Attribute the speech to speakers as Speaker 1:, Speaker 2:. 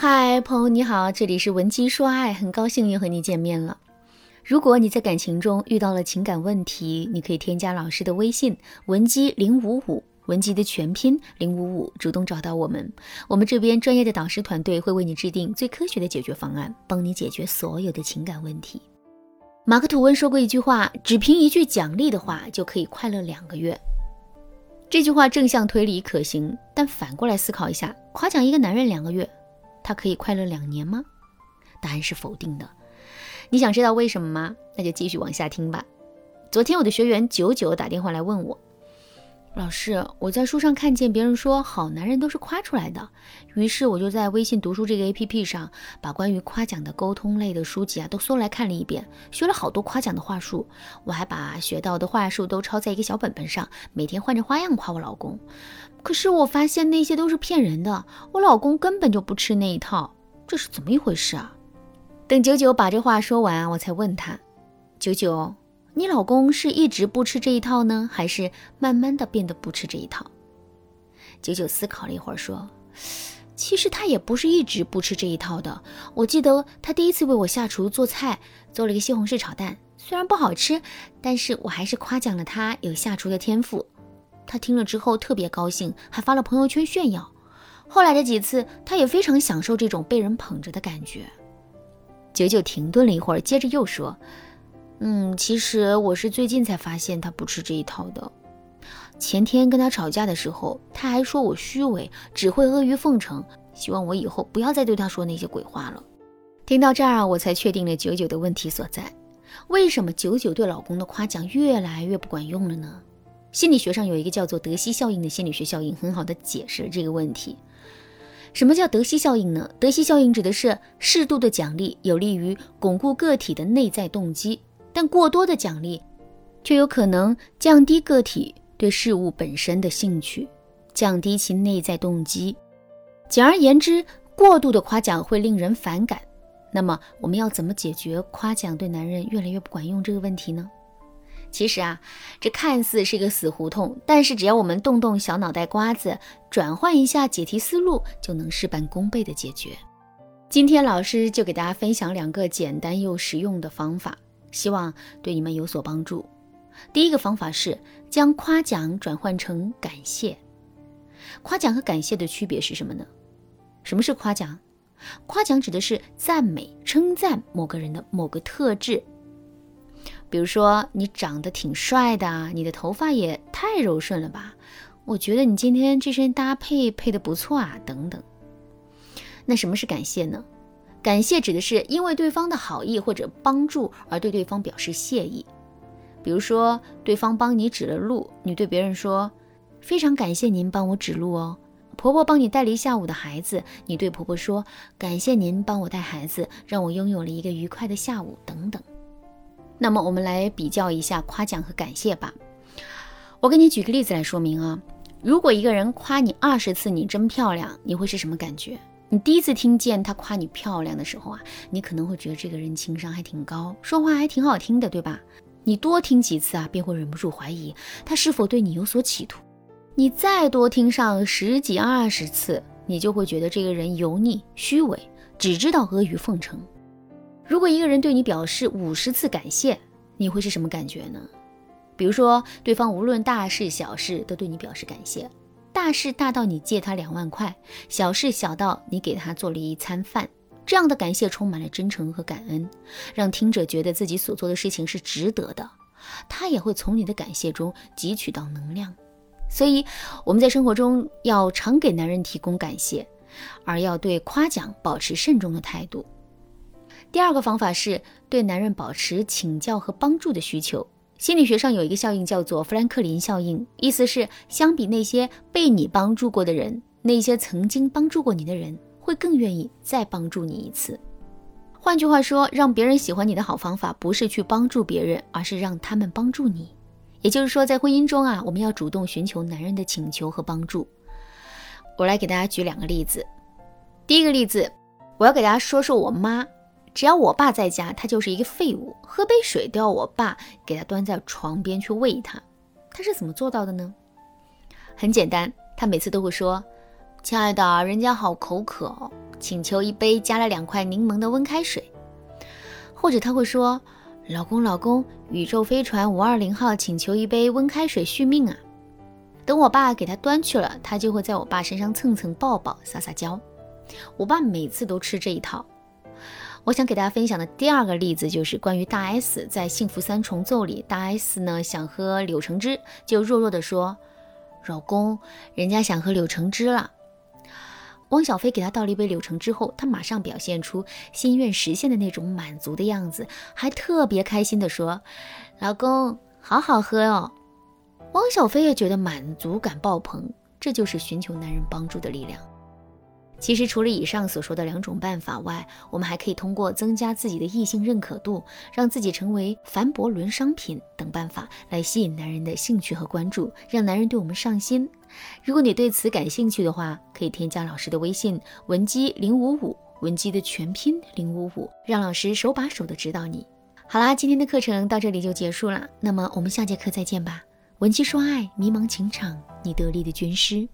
Speaker 1: 嗨，朋友你好，这里是文姬说爱，很高兴又和你见面了。如果你在感情中遇到了情感问题，你可以添加老师的微信文姬零五五，文姬的全拼零五五，主动找到我们，我们这边专业的导师团队会为你制定最科学的解决方案，帮你解决所有的情感问题。马克吐温说过一句话：只凭一句奖励的话，就可以快乐两个月。这句话正向推理可行，但反过来思考一下，夸奖一个男人两个月。他可以快乐两年吗？答案是否定的。你想知道为什么吗？那就继续往下听吧。昨天我的学员九九打电话来问我。老师，我在书上看见别人说好男人都是夸出来的，于是我就在微信读书这个 APP 上把关于夸奖的沟通类的书籍啊都搜来看了一遍，学了好多夸奖的话术。我还把学到的话术都抄在一个小本本上，每天换着花样夸我老公。可是我发现那些都是骗人的，我老公根本就不吃那一套，这是怎么一回事啊？等九九把这话说完，我才问他，九九。你老公是一直不吃这一套呢，还是慢慢的变得不吃这一套？九九思考了一会儿，说：“其实他也不是一直不吃这一套的。我记得他第一次为我下厨做菜，做了一个西红柿炒蛋，虽然不好吃，但是我还是夸奖了他有下厨的天赋。他听了之后特别高兴，还发了朋友圈炫耀。后来的几次，他也非常享受这种被人捧着的感觉。”九九停顿了一会儿，接着又说。嗯，其实我是最近才发现他不吃这一套的。前天跟他吵架的时候，他还说我虚伪，只会阿谀奉承，希望我以后不要再对他说那些鬼话了。听到这儿，我才确定了九九的问题所在。为什么九九对老公的夸奖越来越不管用了呢？心理学上有一个叫做德西效应的心理学效应，很好的解释了这个问题。什么叫德西效应呢？德西效应指的是适度的奖励有利于巩固个体的内在动机。但过多的奖励，却有可能降低个体对事物本身的兴趣，降低其内在动机。简而言之，过度的夸奖会令人反感。那么，我们要怎么解决夸奖对男人越来越不管用这个问题呢？其实啊，这看似是一个死胡同，但是只要我们动动小脑袋瓜子，转换一下解题思路，就能事半功倍的解决。今天老师就给大家分享两个简单又实用的方法。希望对你们有所帮助。第一个方法是将夸奖转换成感谢。夸奖和感谢的区别是什么呢？什么是夸奖？夸奖指的是赞美、称赞某个人的某个特质，比如说你长得挺帅的，你的头发也太柔顺了吧？我觉得你今天这身搭配配的不错啊，等等。那什么是感谢呢？感谢指的是因为对方的好意或者帮助而对对方表示谢意。比如说，对方帮你指了路，你对别人说：“非常感谢您帮我指路哦。”婆婆帮你带了一下午的孩子，你对婆婆说：“感谢您帮我带孩子，让我拥有了一个愉快的下午。”等等。那么，我们来比较一下夸奖和感谢吧。我给你举个例子来说明啊。如果一个人夸你二十次“你真漂亮”，你会是什么感觉？你第一次听见他夸你漂亮的时候啊，你可能会觉得这个人情商还挺高，说话还挺好听的，对吧？你多听几次啊，便会忍不住怀疑他是否对你有所企图。你再多听上十几二十次，你就会觉得这个人油腻、虚伪，只知道阿谀奉承。如果一个人对你表示五十次感谢，你会是什么感觉呢？比如说，对方无论大事小事都对你表示感谢。大事大到你借他两万块，小事小到你给他做了一餐饭，这样的感谢充满了真诚和感恩，让听者觉得自己所做的事情是值得的，他也会从你的感谢中汲取到能量。所以我们在生活中要常给男人提供感谢，而要对夸奖保持慎重的态度。第二个方法是对男人保持请教和帮助的需求。心理学上有一个效应叫做富兰克林效应，意思是相比那些被你帮助过的人，那些曾经帮助过你的人会更愿意再帮助你一次。换句话说，让别人喜欢你的好方法不是去帮助别人，而是让他们帮助你。也就是说，在婚姻中啊，我们要主动寻求男人的请求和帮助。我来给大家举两个例子。第一个例子，我要给大家说说我妈。只要我爸在家，他就是一个废物。喝杯水都要我爸给他端在床边去喂他。他是怎么做到的呢？很简单，他每次都会说：“亲爱的，人家好口渴哦，请求一杯加了两块柠檬的温开水。或者他会说：“老公，老公，宇宙飞船五二零号请求一杯温开水续命啊！”等我爸给他端去了，他就会在我爸身上蹭蹭抱抱撒撒娇。我爸每次都吃这一套。我想给大家分享的第二个例子就是关于大 S 在《幸福三重奏》里，大 S 呢想喝柳橙汁，就弱弱的说：“老公，人家想喝柳橙汁了。”汪小菲给他倒了一杯柳橙汁后，他马上表现出心愿实现的那种满足的样子，还特别开心地说：“老公，好好喝哦。”汪小菲也觉得满足感爆棚，这就是寻求男人帮助的力量。其实，除了以上所说的两种办法外，我们还可以通过增加自己的异性认可度，让自己成为凡博伦商品等办法来吸引男人的兴趣和关注，让男人对我们上心。如果你对此感兴趣的话，可以添加老师的微信文姬零五五，文姬的全拼零五五，让老师手把手的指导你。好啦，今天的课程到这里就结束了，那么我们下节课再见吧。文姬说爱，迷茫情场，你得力的军师。